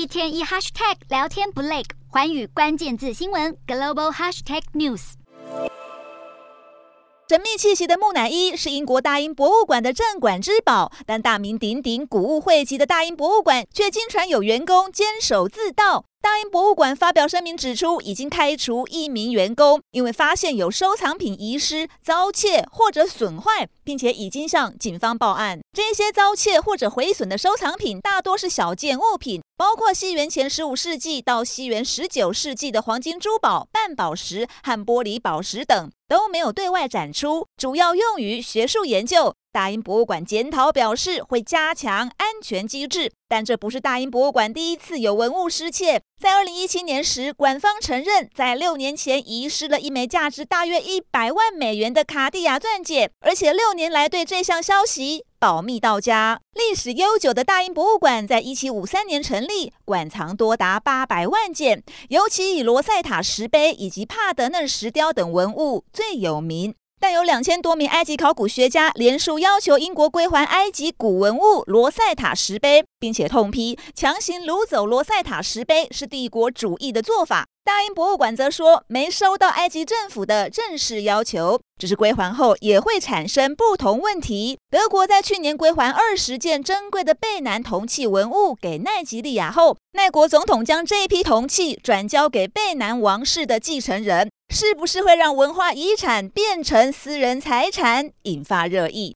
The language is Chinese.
一天一 hashtag 聊天不累，环宇关键字新闻 global hashtag news。神秘气息的木乃伊是英国大英博物馆的镇馆之宝，但大名鼎鼎、古物汇集的大英博物馆却经传有员工监守自盗。大英博物馆发表声明指出，已经开除一名员工，因为发现有收藏品遗失、遭窃或者损坏，并且已经向警方报案。这些遭窃或者毁损的收藏品大多是小件物品，包括西元前十五世纪到西元十九世纪的黄金珠宝、半宝石和玻璃宝石等，都没有对外展出，主要用于学术研究。大英博物馆检讨表示，会加强安全机制，但这不是大英博物馆第一次有文物失窃。在二零一七年时，馆方承认在六年前遗失了一枚价值大约一百万美元的卡地亚钻戒，而且六年来对这项消息保密到家。历史悠久的大英博物馆在一七五三年成立，馆藏多达八百万件，尤其以罗塞塔石碑以及帕德嫩石雕等文物最有名。但有两千多名埃及考古学家联署要求英国归还埃及古文物罗塞塔石碑，并且痛批强行掳走罗塞塔石碑是帝国主义的做法。大英博物馆则说没收到埃及政府的正式要求，只是归还后也会产生不同问题。德国在去年归还二十件珍贵的贝南铜器文物给奈及利亚后，奈国总统将这批铜器转交给贝南王室的继承人。是不是会让文化遗产变成私人财产，引发热议？